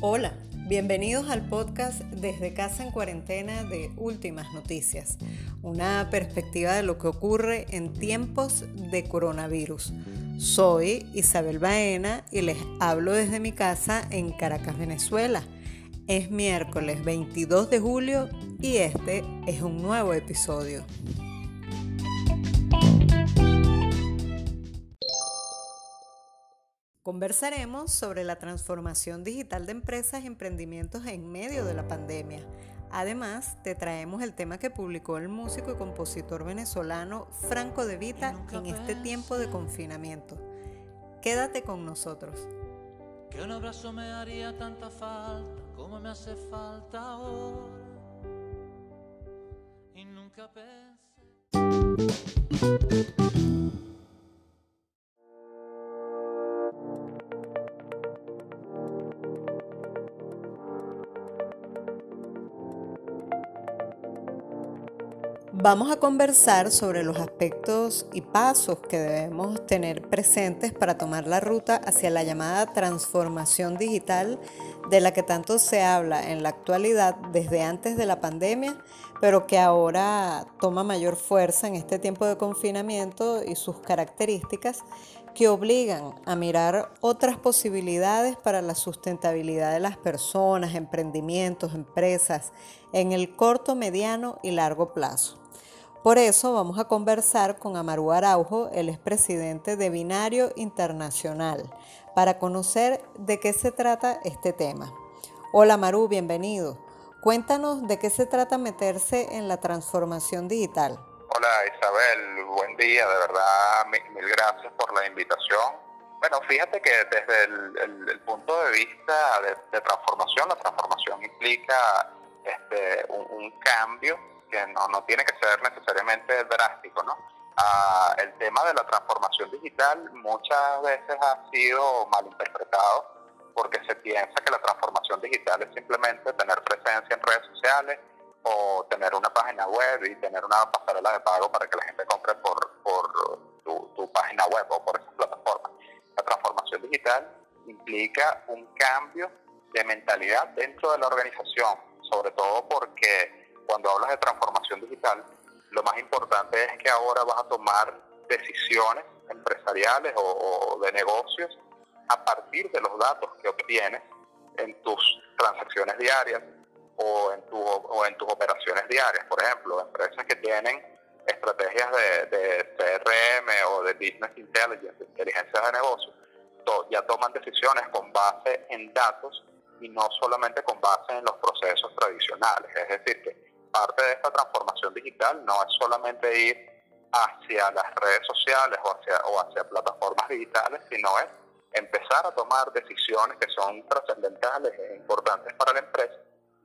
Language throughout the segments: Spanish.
Hola, bienvenidos al podcast Desde Casa en Cuarentena de Últimas Noticias, una perspectiva de lo que ocurre en tiempos de coronavirus. Soy Isabel Baena y les hablo desde mi casa en Caracas, Venezuela. Es miércoles 22 de julio y este es un nuevo episodio. Conversaremos sobre la transformación digital de empresas y emprendimientos en medio de la pandemia. Además, te traemos el tema que publicó el músico y compositor venezolano Franco De Vita en este tiempo de confinamiento. Quédate con nosotros. Que un abrazo me haría tanta falta como me hace falta ahora. Y nunca pensé. Vamos a conversar sobre los aspectos y pasos que debemos tener presentes para tomar la ruta hacia la llamada transformación digital de la que tanto se habla en la actualidad desde antes de la pandemia, pero que ahora toma mayor fuerza en este tiempo de confinamiento y sus características que obligan a mirar otras posibilidades para la sustentabilidad de las personas, emprendimientos, empresas en el corto, mediano y largo plazo. Por eso vamos a conversar con Amaru Araujo, el expresidente de Binario Internacional, para conocer de qué se trata este tema. Hola Amaru, bienvenido. Cuéntanos de qué se trata meterse en la transformación digital. Hola Isabel, buen día, de verdad mil, gracias por la invitación. Bueno, fíjate que desde el, punto de vista de, transformación, la transformación implica este, un cambio que no, no tiene que ser necesariamente drástico, ¿no? Ah, el tema de la transformación digital muchas veces ha sido mal interpretado porque se piensa que la transformación digital es simplemente tener presencia en redes sociales o tener una página web y tener una pasarela de pago para que la gente compre por, por tu, tu página web o por esas plataformas. La transformación digital implica un cambio de mentalidad dentro de la organización, sobre todo porque cuando hablas de transformación digital, lo más importante es que ahora vas a tomar decisiones empresariales o, de negocios a partir de los datos que obtienes en tus transacciones diarias o en, tu, o en tus operaciones diarias. Por ejemplo, empresas que tienen estrategias de, CRM o de Business Intelligence, de inteligencia de negocios, ya toman decisiones con base en datos y no solamente con base en los procesos tradicionales. Es decir, que parte de esta transformación digital no es solamente ir hacia las redes sociales o hacia, o hacia plataformas digitales, sino es empezar a tomar decisiones que son trascendentales e importantes para la empresa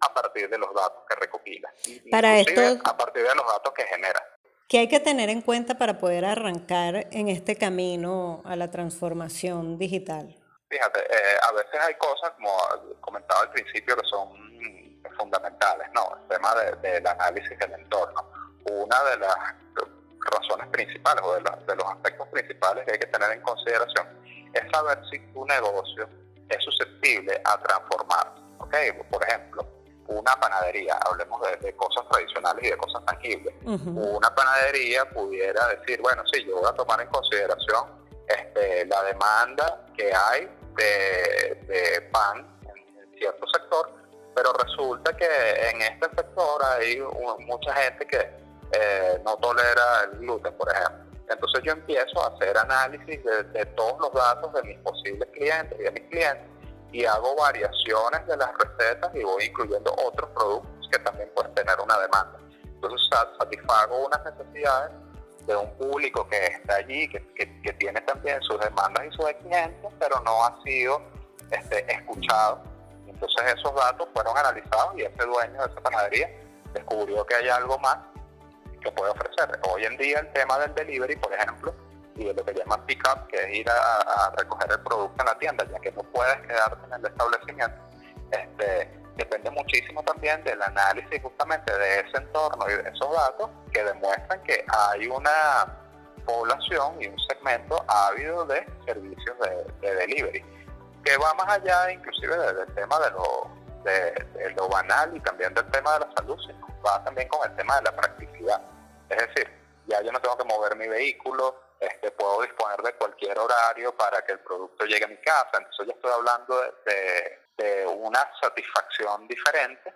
a partir de los datos que recopila. Para esto, a partir de los datos que genera. ¿Qué hay que tener en cuenta para poder arrancar en este camino a la transformación digital? Fíjate, eh, a veces hay cosas, como comentaba al principio, que son fundamentales, ¿no? El tema del análisis del entorno. Una de las razones principales o de, de, los aspectos principales que hay que tener en consideración es saber si tu negocio es susceptible a transformarse. ¿ok? Por ejemplo, una panadería, hablemos de, cosas tradicionales y de cosas tangibles. Una panadería pudiera decir, bueno, sí, yo voy a tomar en consideración este, la demanda que hay de, de pan en cierto sector pero resulta que en este sector hay mucha gente que eh, no tolera el gluten, por ejemplo. Entonces yo empiezo a hacer análisis de, todos los datos de mis posibles clientes y de mis clientes y hago variaciones de las recetas y voy incluyendo otros productos que también pueden tener una demanda. Entonces satisfago unas necesidades de un público que está allí, que, que, tiene también sus demandas y sus exigencias, pero no ha sido este, escuchado entonces esos datos fueron analizados y ese dueño de esa panadería descubrió que hay algo más que puede ofrecer. Hoy en día el tema del delivery, por ejemplo, y de lo que llaman pick-up, que es ir a, recoger el producto en la tienda, ya que no puedes quedarte en el establecimiento, este, depende muchísimo también del análisis justamente de ese entorno y de esos datos que demuestran que hay una población y un segmento ávido de servicios de, delivery, que va más allá inclusive del tema de lo, de, lo banal y también del tema de la salud, sino va también con el tema de la practicidad. Es decir, ya yo no tengo que mover mi vehículo, este, puedo disponer de cualquier horario para que el producto llegue a mi casa. Entonces yo estoy hablando de, una satisfacción diferente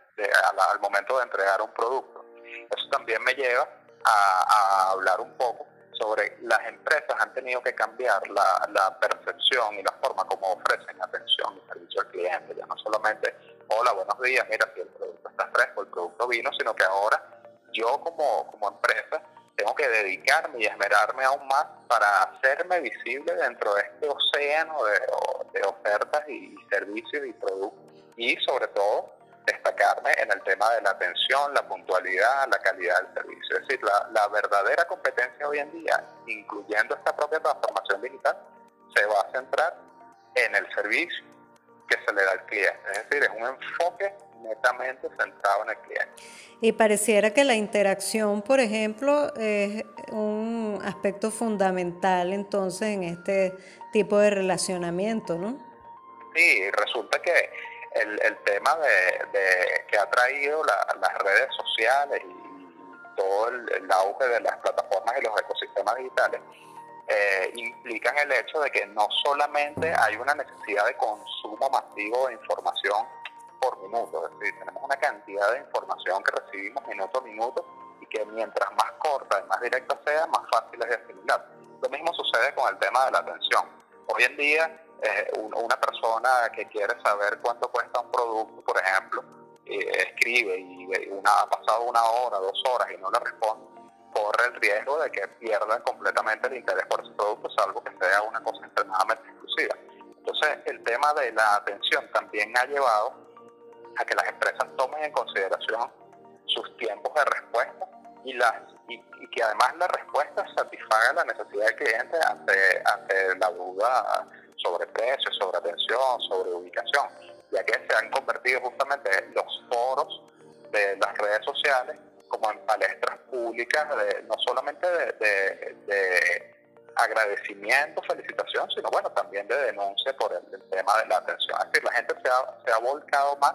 al, momento de entregar un producto. Eso también me lleva a, hablar un poco sobre las empresas han tenido que cambiar la, percepción y la forma como ofrecen atención y servicio al cliente. Ya no solamente, hola, buenos días, mira, si el producto está fresco, el producto vino, sino que ahora yo como, como empresa tengo que dedicarme y esmerarme aún más para hacerme visible dentro de este océano de, ofertas y servicios y productos y sobre todo destacarme en el tema de la atención, la puntualidad, la calidad del servicio. Es decir, la, la verdadera competencia hoy en día, incluyendo esta propia transformación digital, se va a centrar en el servicio que se le da al cliente. Es decir, es un enfoque netamente centrado en el cliente. Y pareciera que la interacción, por ejemplo, es un aspecto fundamental entonces en este tipo de relacionamiento, ¿no? Sí, resulta que el, el tema de, que ha traído las redes sociales y todo el, auge de las plataformas y los ecosistemas digitales eh, implican el hecho de que no solamente hay una necesidad de consumo masivo de información por minuto, es decir, tenemos una cantidad de información que recibimos minuto a minuto y que mientras más corta y más directa sea, más fácil es de asimilar. Lo mismo sucede con el tema de la atención. Hoy en día, eh, una persona que quiere saber cuánto cuesta un producto, por ejemplo, escribe y una, ha pasado una hora, dos horas y no le responde, corre el riesgo de que pierda completamente el interés por ese producto, salvo que sea una cosa extremadamente exclusiva. Entonces, el tema de la atención también ha llevado a que las empresas tomen en consideración sus tiempos de respuesta y las y, que además la respuesta satisfaga la necesidad del cliente ante, ante la duda sobre precios, sobre atención, sobre ubicación, ya que se han convertido justamente los foros de las redes sociales como en palestras públicas, de, no solamente de, de, agradecimiento, felicitación, sino bueno, también de denuncia por el, tema de la atención. Es decir, la gente se ha, se ha volcado más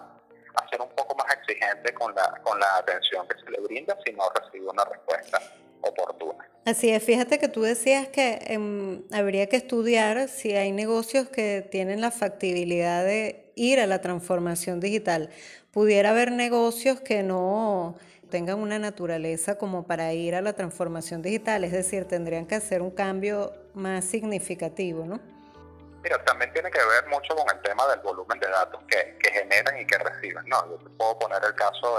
a ser un poco más exigente con la, con la atención que se le brinda si no recibe una respuesta oportuna. Así es, fíjate que tú decías que em, habría que estudiar si hay negocios que tienen la factibilidad de ir a la transformación digital. Pudiera haber negocios que no tengan una naturaleza como para ir a la transformación digital, es decir, tendrían que hacer un cambio más significativo, ¿no? Mira, también tiene que ver mucho con el tema del volumen de datos que, generan y que reciben. No, yo te puedo poner el caso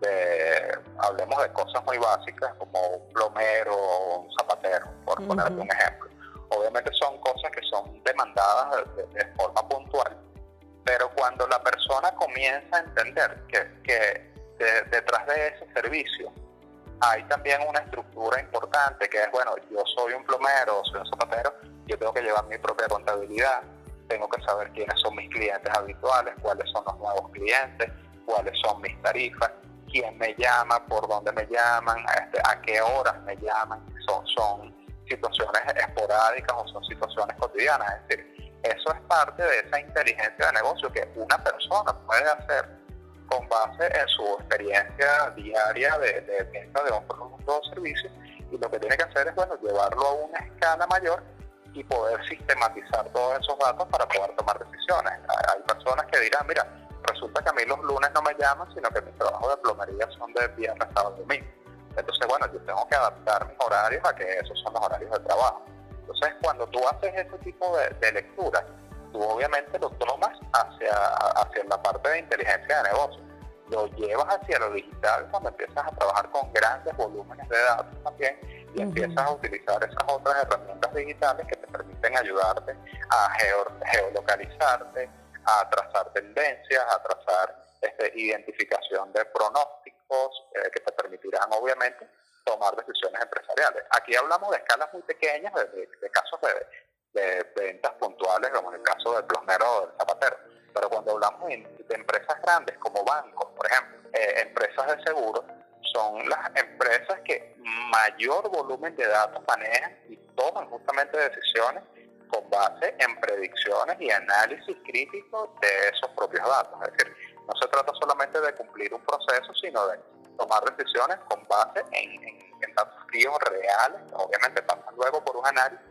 de, hablemos de cosas muy básicas como un plomero o un zapatero, por ponerte un ejemplo. Obviamente son cosas que son demandadas de, forma puntual, pero cuando la persona comienza a entender que, que detrás de ese servicio hay también una estructura importante que es, bueno, yo soy un plomero, soy un zapatero, yo tengo que llevar mi propia contabilidad, tengo que saber quiénes son mis clientes habituales, cuáles son los nuevos clientes, cuáles son mis tarifas, quién me llama, por dónde me llaman, este, a qué horas me llaman, son, situaciones esporádicas o son situaciones cotidianas. Es decir, eso es parte de esa inteligencia de negocio que una persona puede hacer con base en su experiencia diaria de, de venta de un producto o servicio y lo que tiene que hacer es bueno llevarlo a una escala mayor y poder sistematizar todos esos datos para poder tomar decisiones. Hay personas que dirán, mira, resulta que a mí los lunes no me llaman, sino que mis trabajos de plomería son de viernes, sábado y domingo. Entonces, bueno, yo tengo que adaptar mis horarios a que esos son los horarios de trabajo. Entonces, cuando tú haces ese tipo de, lectura, tú obviamente lo tomas hacia, hacia la parte de inteligencia de negocio. Lo llevas hacia lo digital cuando empiezas a trabajar con grandes volúmenes de datos también y empiezas a utilizar esas otras herramientas digitales que permiten ayudarte a geolocalizarte, a trazar tendencias, a trazar este, identificación de pronósticos eh, que te permitirán obviamente tomar decisiones empresariales. Aquí hablamos de escalas muy pequeñas, de, casos de, ventas puntuales, como en el caso del plomero o del zapatero. Pero cuando hablamos de, empresas grandes como bancos, por ejemplo, eh, empresas de seguros, son las empresas que mayor volumen de datos manejan y toman justamente decisiones con base en predicciones y análisis crítico de esos propios datos. Es decir, no se trata solamente de cumplir un proceso, sino de tomar decisiones con base en, datos fríos reales, obviamente pasan luego por un análisis,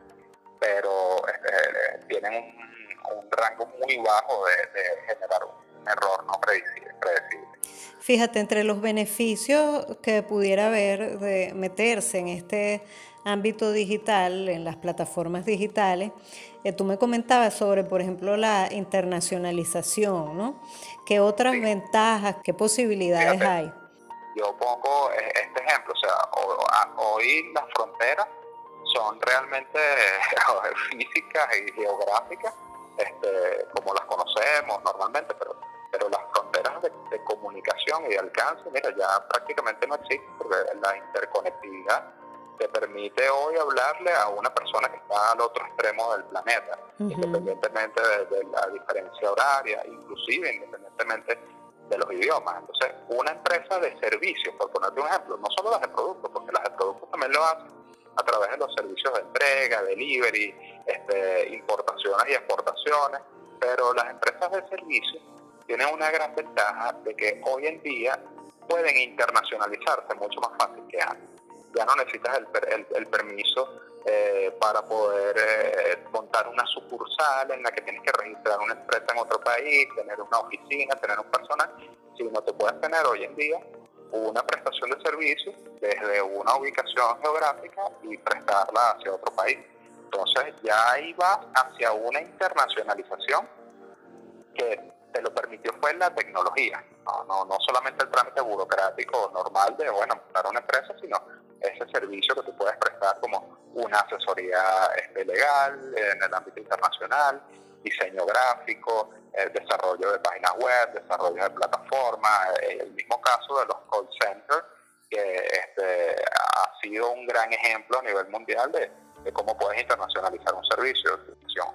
pero este, tienen un, rango muy bajo de, generar un error no predecible. Fíjate, entre los beneficios que pudiera haber de meterse en este ámbito digital, en las plataformas digitales, eh, tú me comentabas sobre, por ejemplo, la internacionalización, ¿no? ¿Qué otras ventajas, qué posibilidades hay? Yo pongo eh, este ejemplo, o sea, hoy las fronteras son realmente físicas y geográficas, este, como las conocemos normalmente, pero, pero las fronteras de, de comunicación y de alcance, mira, ya prácticamente no existen, porque la interconectividad te permite hoy hablarle a una persona que está al otro extremo del planeta, independientemente de, la diferencia horaria, inclusive independientemente de los idiomas. Entonces, una empresa de servicios, por ponerte un ejemplo, no solo las de productos, porque las de productos también lo hacen a través de los servicios de entrega, delivery, este, importaciones y exportaciones, pero las empresas de servicios tienen una gran ventaja de que hoy en día pueden internacionalizarse mucho más fácil que antes ya no necesitas el, el, permiso eh, para poder eh, montar una sucursal en la que tienes que registrar una empresa en otro país, tener una oficina, tener un personal, sino te puedes tener hoy en día una prestación de servicios desde una ubicación geográfica y prestarla hacia otro país. Entonces ya ahí va hacia una internacionalización que te lo permitió fue la tecnología, no, no, no solamente el trámite burocrático normal de, bueno, montar una empresa, sino ese servicio que tú puedes prestar como una asesoría este, legal en el ámbito internacional, diseño gráfico, el desarrollo de páginas web, desarrollo de plataformas, eh, el mismo caso de los call centers, que este, ha sido un gran ejemplo a nivel mundial de, de cómo puedes internacionalizar un servicio.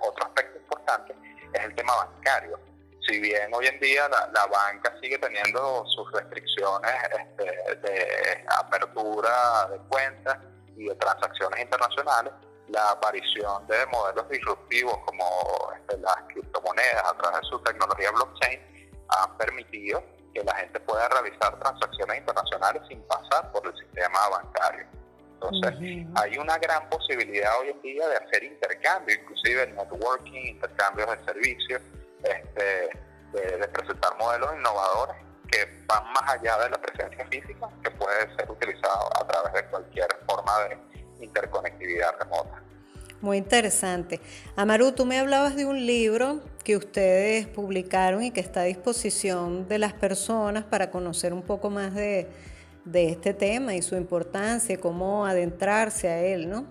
Otro aspecto importante es el tema bancario si bien hoy en día la, banca sigue teniendo sus restricciones este, de apertura de cuentas y de transacciones internacionales, la aparición de modelos disruptivos como este, las criptomonedas a través de su tecnología blockchain han permitido que la gente pueda realizar transacciones internacionales sin pasar por el sistema bancario. Entonces, hay una gran posibilidad hoy en día de hacer intercambio, inclusive networking, intercambios de servicios, este, de, presentar modelos innovadores que van más allá de la presencia física, que puede ser utilizado a través de cualquier forma de interconectividad remota. Muy interesante. Amaru, tú me hablabas de un libro que ustedes publicaron y que está a disposición de las personas para conocer un poco más de, este tema y su importancia, cómo adentrarse a él, ¿no?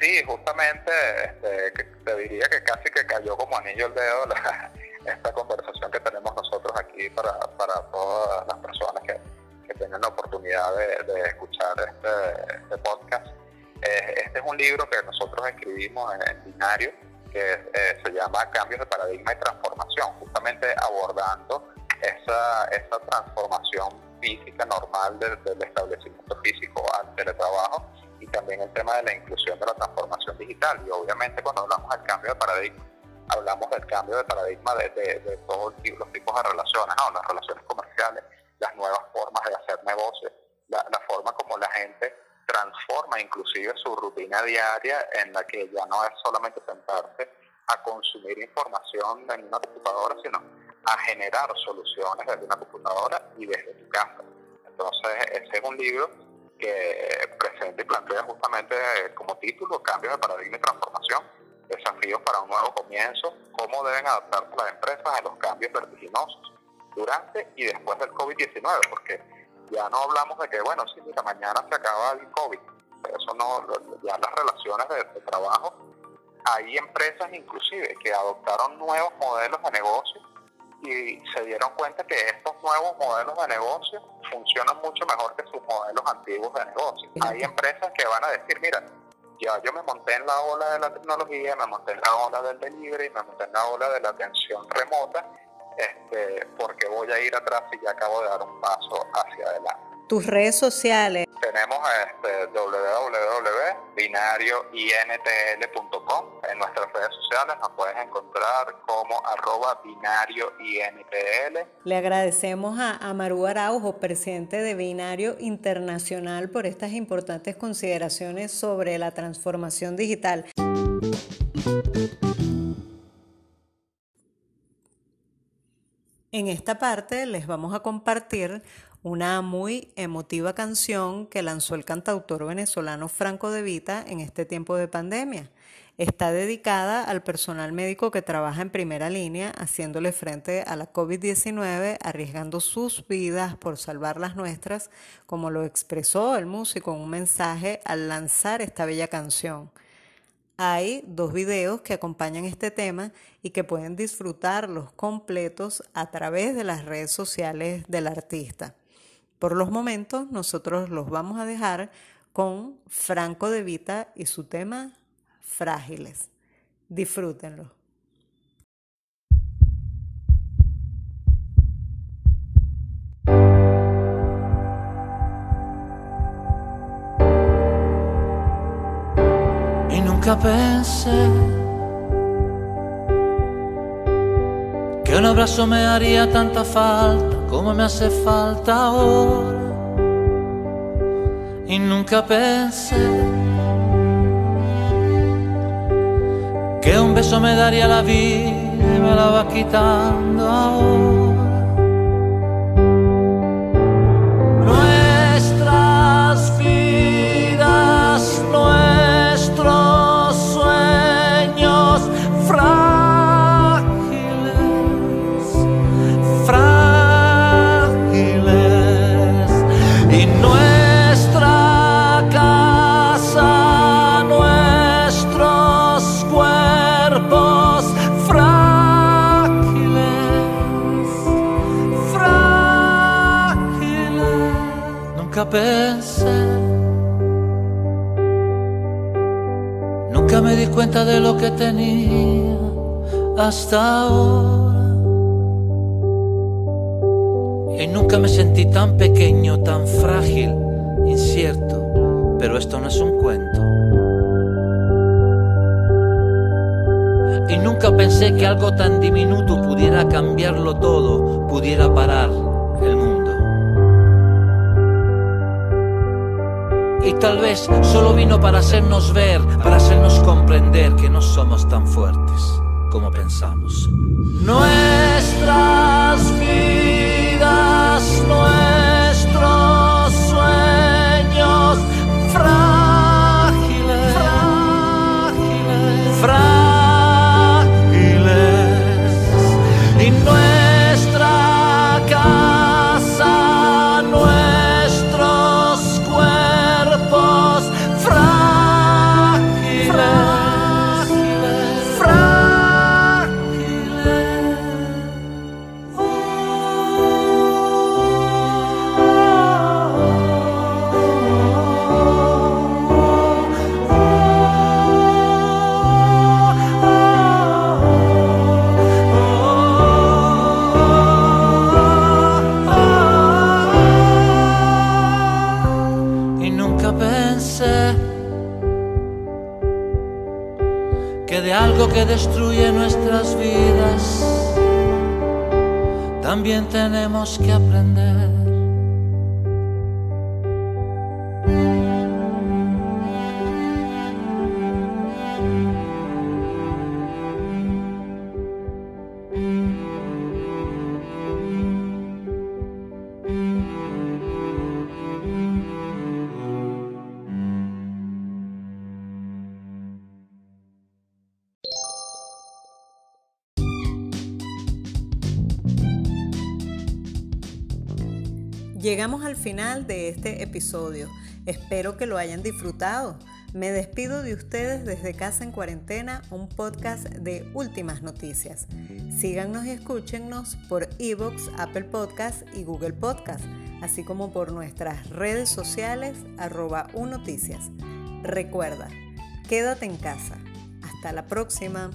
Sí, justamente este, te diría que casi que cayó como anillo el dedo la, esta conversación que tenemos nosotros aquí para, para todas las personas que, que tengan la oportunidad de, escuchar este, este podcast. Eh, este es un libro que nosotros escribimos en, binario que eh, se llama Cambios de Paradigma y Transformación, justamente abordando esa, esa transformación física normal del, del establecimiento físico al teletrabajo y también el tema de la inclusión de la transformación digital. Y obviamente cuando hablamos del cambio de paradigma, hablamos del cambio de paradigma de, todos los tipos de relaciones, las relaciones comerciales, las nuevas formas de hacer negocios, la, forma como la gente transforma inclusive su rutina diaria en la que ya no es solamente sentarse a consumir información en una computadora, sino a generar soluciones desde una computadora y desde tu casa. Entonces, ese es un libro que presenta y plantea justamente como título Cambios de paradigma y transformación desafíos para un nuevo comienzo, cómo deben adaptarse las empresas a los cambios vertiginosos durante y después del COVID-19, porque ya no hablamos de que, bueno, si mira, mañana se acaba el COVID, eso no, ya las relaciones de, trabajo, hay empresas inclusive que adoptaron nuevos modelos de negocio y se dieron cuenta que estos nuevos modelos de negocio funcionan mucho mejor que sus modelos antiguos de negocio. Hay empresas que van a decir, mira, ya yo me monté en la ola de la tecnología, me monté en la ola del delivery, me monté en la ola de la atención remota este, porque voy a ir atrás y ya acabo de dar un paso hacia adelante. Tus redes sociales. Tenemos este, www.binariointl.com. En nuestras redes sociales nos puedes encontrar como arroba binariointl. Le agradecemos a Amaru Araujo, presidente de Binario Internacional, por estas importantes consideraciones sobre la transformación digital. En esta parte les vamos a compartir una muy emotiva canción que lanzó el cantautor venezolano Franco De Vita en este tiempo de pandemia. Está dedicada al personal médico que trabaja en primera línea haciéndole frente a la COVID-19, arriesgando sus vidas por salvar las nuestras, como lo expresó el músico en un mensaje al lanzar esta bella canción. Hay dos videos que acompañan este tema y que pueden disfrutarlos completos a través de las redes sociales del artista. Por los momentos, nosotros los vamos a dejar con Franco de Vita y su tema Frágiles. Disfrútenlo. Y nunca pensé que un abrazo me haría tanta falta como me hace falta ahora. Y nunca pensé que un beso me daría la vida y me la va quitando ahora. Hasta ahora. Y nunca me sentí tan pequeño, tan frágil, incierto. Pero esto no es un cuento. Y nunca pensé que algo tan diminuto pudiera cambiarlo todo, pudiera parar el mundo. Y tal vez solo vino para hacernos ver, para hacernos comprender que no somos tan fuertes como pensamos. Nuestras vidas, nuestros que de algo que destruye nuestras vidas también tenemos que aprender. Llegamos al final de este episodio. Espero que lo hayan disfrutado. Me despido de ustedes desde Casa en Cuarentena, un podcast de últimas noticias. Síganos y escúchennos por Evox, Apple Podcast y Google Podcast, así como por nuestras redes sociales arroba unoticias. Recuerda, quédate en casa. Hasta la próxima.